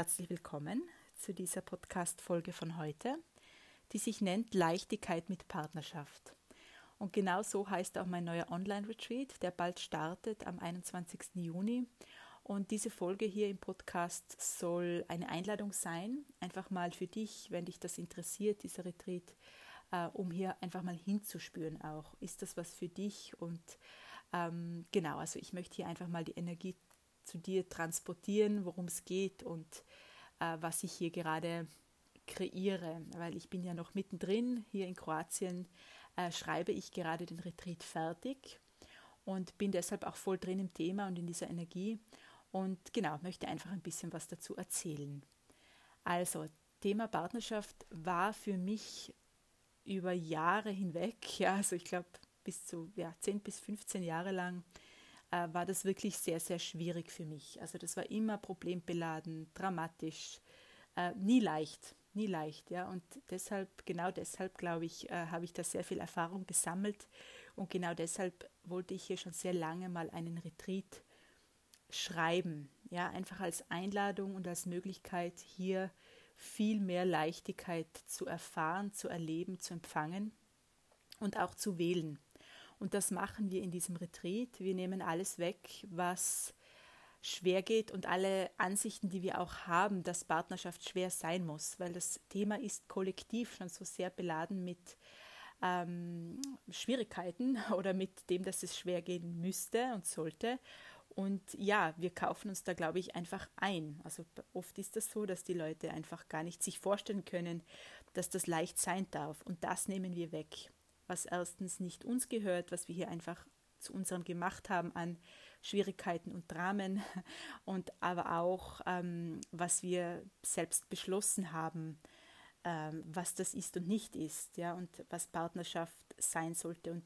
herzlich willkommen zu dieser Podcast-Folge von heute, die sich nennt Leichtigkeit mit Partnerschaft. Und genau so heißt auch mein neuer Online-Retreat, der bald startet am 21. Juni. Und diese Folge hier im Podcast soll eine Einladung sein, einfach mal für dich, wenn dich das interessiert, dieser Retreat, äh, um hier einfach mal hinzuspüren auch. Ist das was für dich? Und ähm, genau, also ich möchte hier einfach mal die Energie zu dir transportieren, worum es geht und äh, was ich hier gerade kreiere, weil ich bin ja noch mittendrin hier in Kroatien, äh, schreibe ich gerade den Retreat fertig und bin deshalb auch voll drin im Thema und in dieser Energie und genau, möchte einfach ein bisschen was dazu erzählen. Also, Thema Partnerschaft war für mich über Jahre hinweg, ja, also ich glaube bis zu ja, 10 bis 15 Jahre lang äh, war das wirklich sehr, sehr schwierig für mich. Also das war immer problembeladen, dramatisch, äh, nie leicht, nie leicht, ja. Und deshalb, genau deshalb, glaube ich, äh, habe ich da sehr viel Erfahrung gesammelt und genau deshalb wollte ich hier schon sehr lange mal einen Retreat schreiben, ja, einfach als Einladung und als Möglichkeit hier viel mehr Leichtigkeit zu erfahren, zu erleben, zu empfangen und auch zu wählen. Und das machen wir in diesem Retreat. Wir nehmen alles weg, was schwer geht und alle Ansichten, die wir auch haben, dass Partnerschaft schwer sein muss, weil das Thema ist kollektiv schon so sehr beladen mit ähm, Schwierigkeiten oder mit dem, dass es schwer gehen müsste und sollte. Und ja, wir kaufen uns da, glaube ich, einfach ein. Also oft ist das so, dass die Leute einfach gar nicht sich vorstellen können, dass das leicht sein darf. Und das nehmen wir weg was erstens nicht uns gehört, was wir hier einfach zu unserem gemacht haben an Schwierigkeiten und Dramen und aber auch, ähm, was wir selbst beschlossen haben, ähm, was das ist und nicht ist, ja, und was Partnerschaft sein sollte und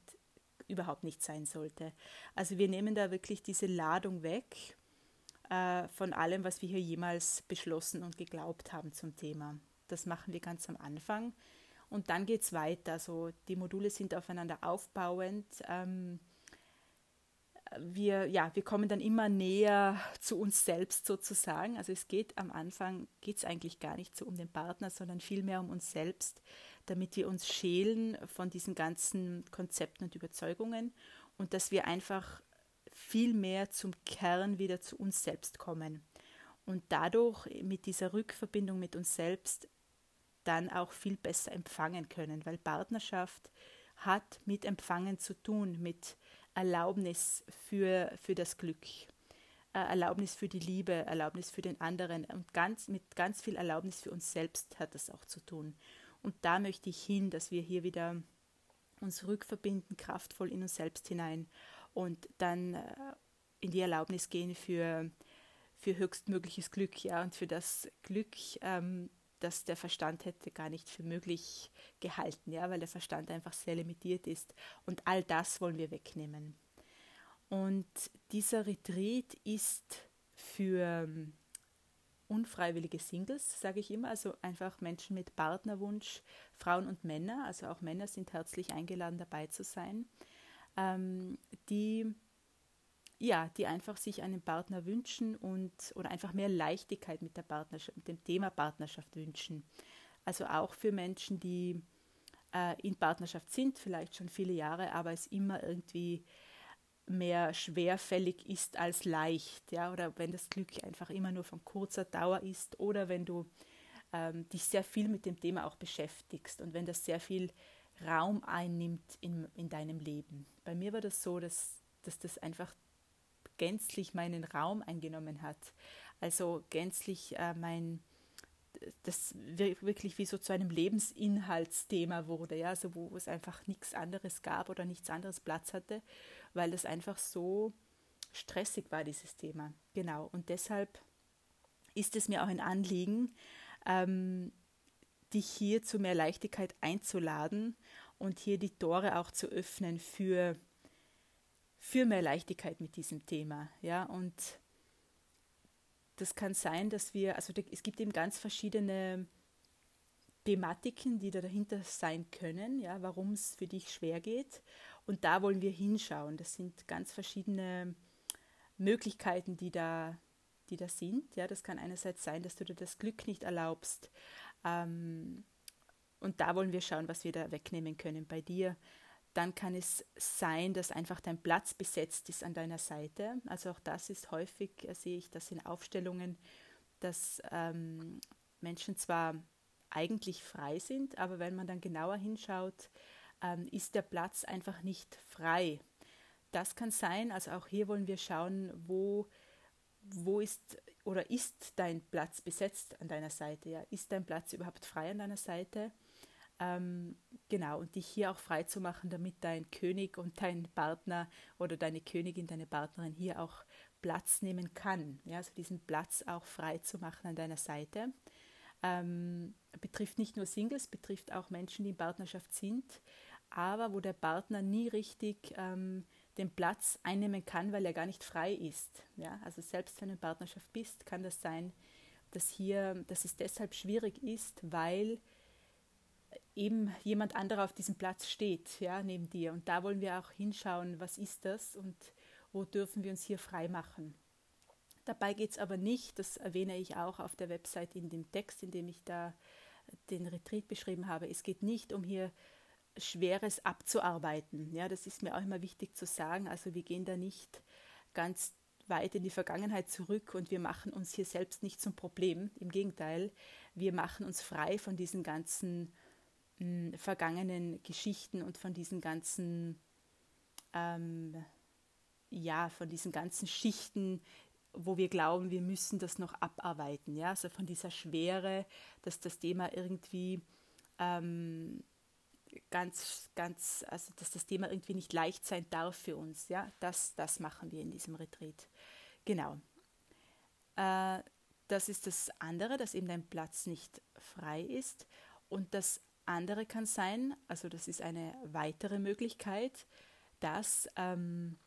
überhaupt nicht sein sollte. Also wir nehmen da wirklich diese Ladung weg äh, von allem, was wir hier jemals beschlossen und geglaubt haben zum Thema. Das machen wir ganz am Anfang und dann geht es weiter. Also die Module sind aufeinander aufbauend. Ähm, wir, ja, wir kommen dann immer näher zu uns selbst sozusagen. Also es geht am Anfang, geht eigentlich gar nicht so um den Partner, sondern vielmehr um uns selbst, damit wir uns schälen von diesen ganzen Konzepten und Überzeugungen und dass wir einfach viel mehr zum Kern wieder zu uns selbst kommen. Und dadurch mit dieser Rückverbindung mit uns selbst dann auch viel besser empfangen können, weil Partnerschaft hat mit Empfangen zu tun, mit Erlaubnis für, für das Glück, äh, Erlaubnis für die Liebe, Erlaubnis für den anderen und ganz, mit ganz viel Erlaubnis für uns selbst hat das auch zu tun. Und da möchte ich hin, dass wir hier wieder uns rückverbinden, kraftvoll in uns selbst hinein und dann äh, in die Erlaubnis gehen für, für höchstmögliches Glück, ja, und für das Glück, ähm, das der Verstand hätte gar nicht für möglich gehalten, ja, weil der Verstand einfach sehr limitiert ist. Und all das wollen wir wegnehmen. Und dieser Retreat ist für ähm, unfreiwillige Singles, sage ich immer, also einfach Menschen mit Partnerwunsch, Frauen und Männer, also auch Männer sind herzlich eingeladen dabei zu sein, ähm, die ja, die einfach sich einen Partner wünschen und oder einfach mehr Leichtigkeit mit der Partnerschaft, mit dem Thema Partnerschaft wünschen. Also auch für Menschen, die äh, in Partnerschaft sind, vielleicht schon viele Jahre, aber es immer irgendwie mehr schwerfällig ist als leicht, ja, oder wenn das Glück einfach immer nur von kurzer Dauer ist oder wenn du ähm, dich sehr viel mit dem Thema auch beschäftigst und wenn das sehr viel Raum einnimmt in, in deinem Leben. Bei mir war das so, dass, dass das einfach gänzlich meinen Raum eingenommen hat. Also gänzlich äh, mein, das wirklich wie so zu einem Lebensinhaltsthema wurde, ja, also wo es einfach nichts anderes gab oder nichts anderes Platz hatte, weil das einfach so stressig war, dieses Thema. Genau. Und deshalb ist es mir auch ein Anliegen, ähm, dich hier zu mehr Leichtigkeit einzuladen und hier die Tore auch zu öffnen für für mehr Leichtigkeit mit diesem Thema. Ja, und das kann sein, dass wir, also es gibt eben ganz verschiedene Thematiken, die da dahinter sein können, ja, warum es für dich schwer geht. Und da wollen wir hinschauen. Das sind ganz verschiedene Möglichkeiten, die da die da sind. Ja, das kann einerseits sein, dass du dir das Glück nicht erlaubst. Ähm, und da wollen wir schauen, was wir da wegnehmen können bei dir. Dann kann es sein, dass einfach dein Platz besetzt ist an deiner Seite. Also auch das ist häufig, äh, sehe ich das in Aufstellungen, dass ähm, Menschen zwar eigentlich frei sind, aber wenn man dann genauer hinschaut, ähm, ist der Platz einfach nicht frei. Das kann sein, also auch hier wollen wir schauen, wo, wo ist oder ist dein Platz besetzt an deiner Seite? Ja? Ist dein Platz überhaupt frei an deiner Seite? Ähm, genau, und dich hier auch frei zu machen, damit dein König und dein Partner oder deine Königin, deine Partnerin hier auch Platz nehmen kann. Ja, also diesen Platz auch frei zu machen an deiner Seite. Ähm, betrifft nicht nur Singles, betrifft auch Menschen, die in Partnerschaft sind, aber wo der Partner nie richtig ähm, den Platz einnehmen kann, weil er gar nicht frei ist. Ja, also selbst wenn du in Partnerschaft bist, kann das sein, dass hier, dass es deshalb schwierig ist, weil eben jemand anderer auf diesem Platz steht, ja, neben dir. Und da wollen wir auch hinschauen, was ist das und wo dürfen wir uns hier frei machen. Dabei geht es aber nicht, das erwähne ich auch auf der Website in dem Text, in dem ich da den Retreat beschrieben habe. Es geht nicht um hier Schweres abzuarbeiten. Ja, das ist mir auch immer wichtig zu sagen. Also wir gehen da nicht ganz weit in die Vergangenheit zurück und wir machen uns hier selbst nicht zum Problem. Im Gegenteil, wir machen uns frei von diesen ganzen mh, vergangenen Geschichten und von diesen ganzen, ähm, ja, von diesen ganzen Schichten, wo wir glauben, wir müssen das noch abarbeiten. Ja, also von dieser Schwere, dass das Thema irgendwie ähm, ganz, ganz, also dass das Thema irgendwie nicht leicht sein darf für uns. Ja, das, das machen wir in diesem Retreat. Genau. Äh, das ist das andere, dass eben dein Platz nicht frei ist. Und das andere kann sein, also das ist eine weitere Möglichkeit, dass ähm,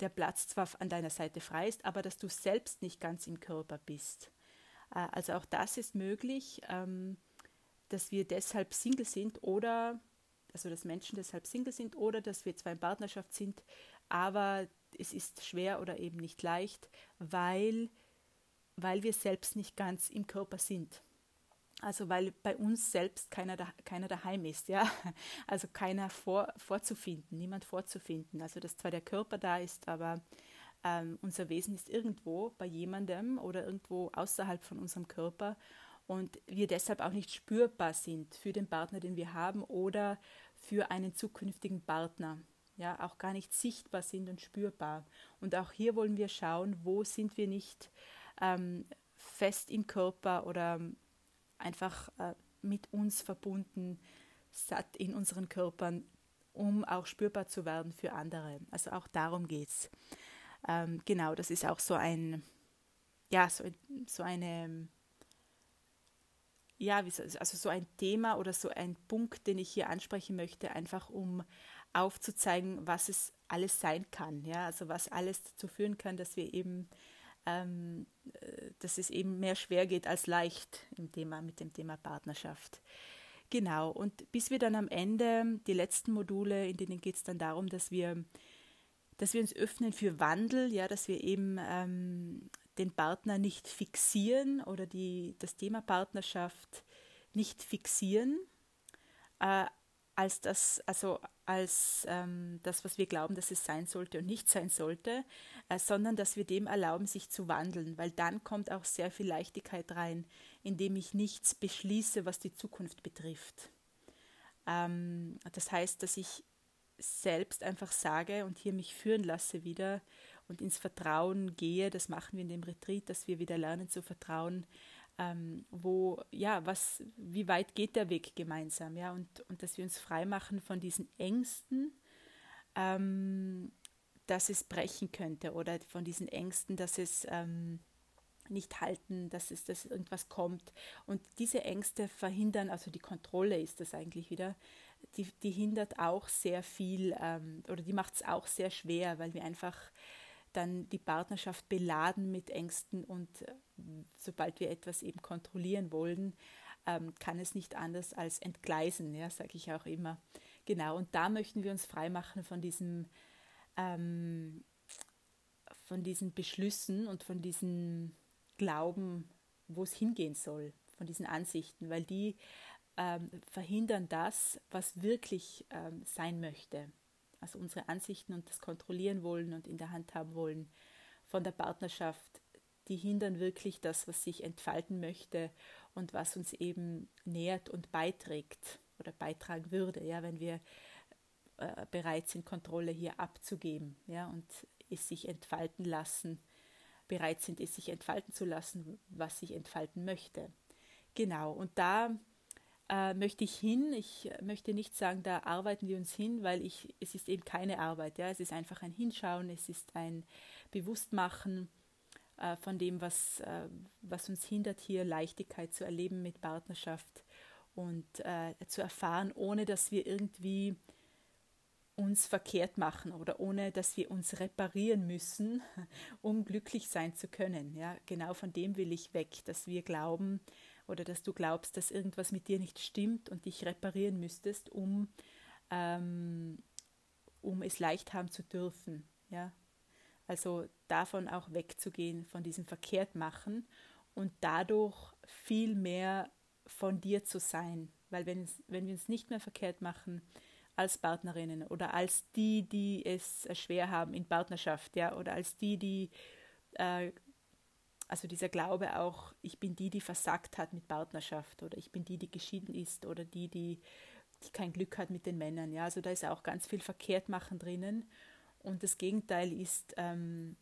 der Platz zwar an deiner Seite frei ist, aber dass du selbst nicht ganz im Körper bist. Äh, also auch das ist möglich. Ähm, dass wir deshalb Single sind oder, also dass Menschen deshalb Single sind oder dass wir zwar in Partnerschaft sind, aber es ist schwer oder eben nicht leicht, weil, weil wir selbst nicht ganz im Körper sind. Also weil bei uns selbst keiner, da, keiner daheim ist, ja. Also keiner vor, vorzufinden, niemand vorzufinden. Also dass zwar der Körper da ist, aber ähm, unser Wesen ist irgendwo bei jemandem oder irgendwo außerhalb von unserem Körper und wir deshalb auch nicht spürbar sind für den Partner, den wir haben oder für einen zukünftigen Partner. Ja, auch gar nicht sichtbar sind und spürbar. Und auch hier wollen wir schauen, wo sind wir nicht ähm, fest im Körper oder einfach äh, mit uns verbunden, satt in unseren Körpern, um auch spürbar zu werden für andere. Also auch darum geht es. Ähm, genau, das ist auch so ein, ja, so, so eine ja, also so ein Thema oder so ein Punkt, den ich hier ansprechen möchte, einfach um aufzuzeigen, was es alles sein kann, ja, also was alles dazu führen kann, dass wir eben, ähm, äh, dass es eben mehr schwer geht als leicht im Thema, mit dem Thema Partnerschaft. Genau, und bis wir dann am Ende, die letzten Module, in denen geht es dann darum, dass wir, dass wir uns öffnen für Wandel, ja, dass wir eben ähm, den Partner nicht fixieren oder die, das Thema Partnerschaft nicht fixieren, äh, als das, also als ähm, das, was wir glauben, dass es sein sollte und nicht sein sollte, äh, sondern dass wir dem erlauben, sich zu wandeln, weil dann kommt auch sehr viel Leichtigkeit rein, indem ich nichts beschließe, was die Zukunft betrifft. Ähm, das heißt, dass ich selbst einfach sage und hier mich führen lasse wieder, und ins Vertrauen gehe. Das machen wir in dem Retreat, dass wir wieder lernen zu vertrauen. Ähm, wo, ja, was, wie weit geht der Weg gemeinsam, ja, und, und dass wir uns frei machen von diesen Ängsten, ähm, dass es brechen könnte oder von diesen Ängsten, dass es ähm, nicht halten, dass es dass irgendwas kommt. Und diese Ängste verhindern, also die Kontrolle ist das eigentlich wieder, die, die hindert auch sehr viel ähm, oder die macht es auch sehr schwer, weil wir einfach dann die Partnerschaft beladen mit Ängsten und äh, sobald wir etwas eben kontrollieren wollen, ähm, kann es nicht anders als entgleisen, ja, sage ich auch immer. Genau, und da möchten wir uns freimachen von diesem, ähm, von diesen Beschlüssen und von diesem Glauben, wo es hingehen soll, von diesen Ansichten, weil die ähm, verhindern das, was wirklich ähm, sein möchte. Also unsere Ansichten und das kontrollieren wollen und in der Hand haben wollen von der Partnerschaft, die hindern wirklich das, was sich entfalten möchte und was uns eben nährt und beiträgt oder beitragen würde, ja, wenn wir äh, bereit sind, Kontrolle hier abzugeben, ja, und es sich entfalten lassen, bereit sind, es sich entfalten zu lassen, was sich entfalten möchte. Genau, und da äh, möchte ich hin. Ich möchte nicht sagen, da arbeiten wir uns hin, weil ich, es ist eben keine Arbeit. Ja? Es ist einfach ein Hinschauen, es ist ein Bewusstmachen äh, von dem, was, äh, was uns hindert, hier Leichtigkeit zu erleben mit Partnerschaft und äh, zu erfahren, ohne dass wir irgendwie uns verkehrt machen oder ohne dass wir uns reparieren müssen, um glücklich sein zu können. Ja, genau von dem will ich weg, dass wir glauben oder dass du glaubst, dass irgendwas mit dir nicht stimmt und dich reparieren müsstest, um, ähm, um es leicht haben zu dürfen. Ja, also davon auch wegzugehen, von diesem Verkehrtmachen und dadurch viel mehr von dir zu sein. Weil wenn, wenn wir uns nicht mehr verkehrt machen, als Partnerinnen oder als die, die es schwer haben in Partnerschaft, ja, oder als die, die, äh, also dieser Glaube auch, ich bin die, die versagt hat mit Partnerschaft oder ich bin die, die geschieden ist oder die, die, die kein Glück hat mit den Männern, ja, also da ist auch ganz viel Verkehrtmachen drinnen. Und das Gegenteil ist ähm,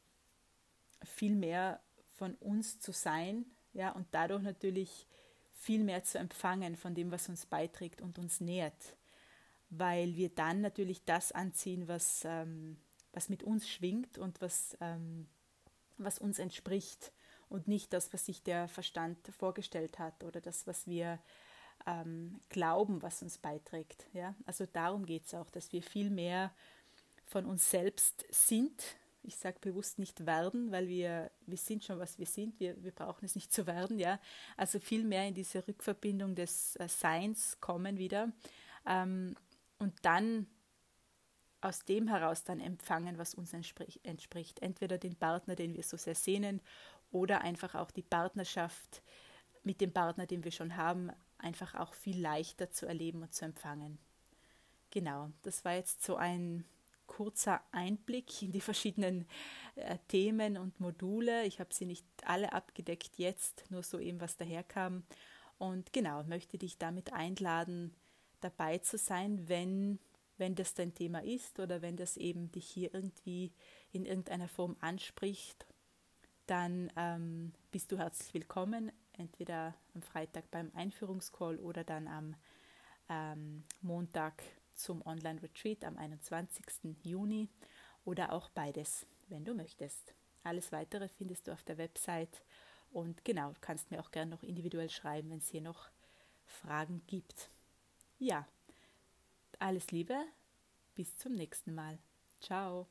viel mehr von uns zu sein, ja, und dadurch natürlich viel mehr zu empfangen von dem, was uns beiträgt und uns nährt. Weil wir dann natürlich das anziehen, was, ähm, was mit uns schwingt und was, ähm, was uns entspricht und nicht das, was sich der Verstand vorgestellt hat oder das, was wir ähm, glauben, was uns beiträgt. Ja? Also darum geht es auch, dass wir viel mehr von uns selbst sind. Ich sage bewusst nicht werden, weil wir, wir sind schon, was wir sind. Wir, wir brauchen es nicht zu werden. Ja? Also viel mehr in diese Rückverbindung des äh, Seins kommen wieder. Ähm, und dann aus dem heraus dann empfangen, was uns entspricht. Entweder den Partner, den wir so sehr sehnen, oder einfach auch die Partnerschaft mit dem Partner, den wir schon haben, einfach auch viel leichter zu erleben und zu empfangen. Genau, das war jetzt so ein kurzer Einblick in die verschiedenen äh, Themen und Module. Ich habe sie nicht alle abgedeckt jetzt, nur so eben, was daherkam. Und genau, möchte dich damit einladen, dabei zu sein, wenn, wenn das dein Thema ist oder wenn das eben dich hier irgendwie in irgendeiner Form anspricht, dann ähm, bist du herzlich willkommen, entweder am Freitag beim Einführungscall oder dann am ähm, Montag zum Online-Retreat am 21. Juni oder auch beides, wenn du möchtest. Alles weitere findest du auf der Website und genau, kannst mir auch gerne noch individuell schreiben, wenn es hier noch Fragen gibt. Ja, alles Liebe, bis zum nächsten Mal. Ciao.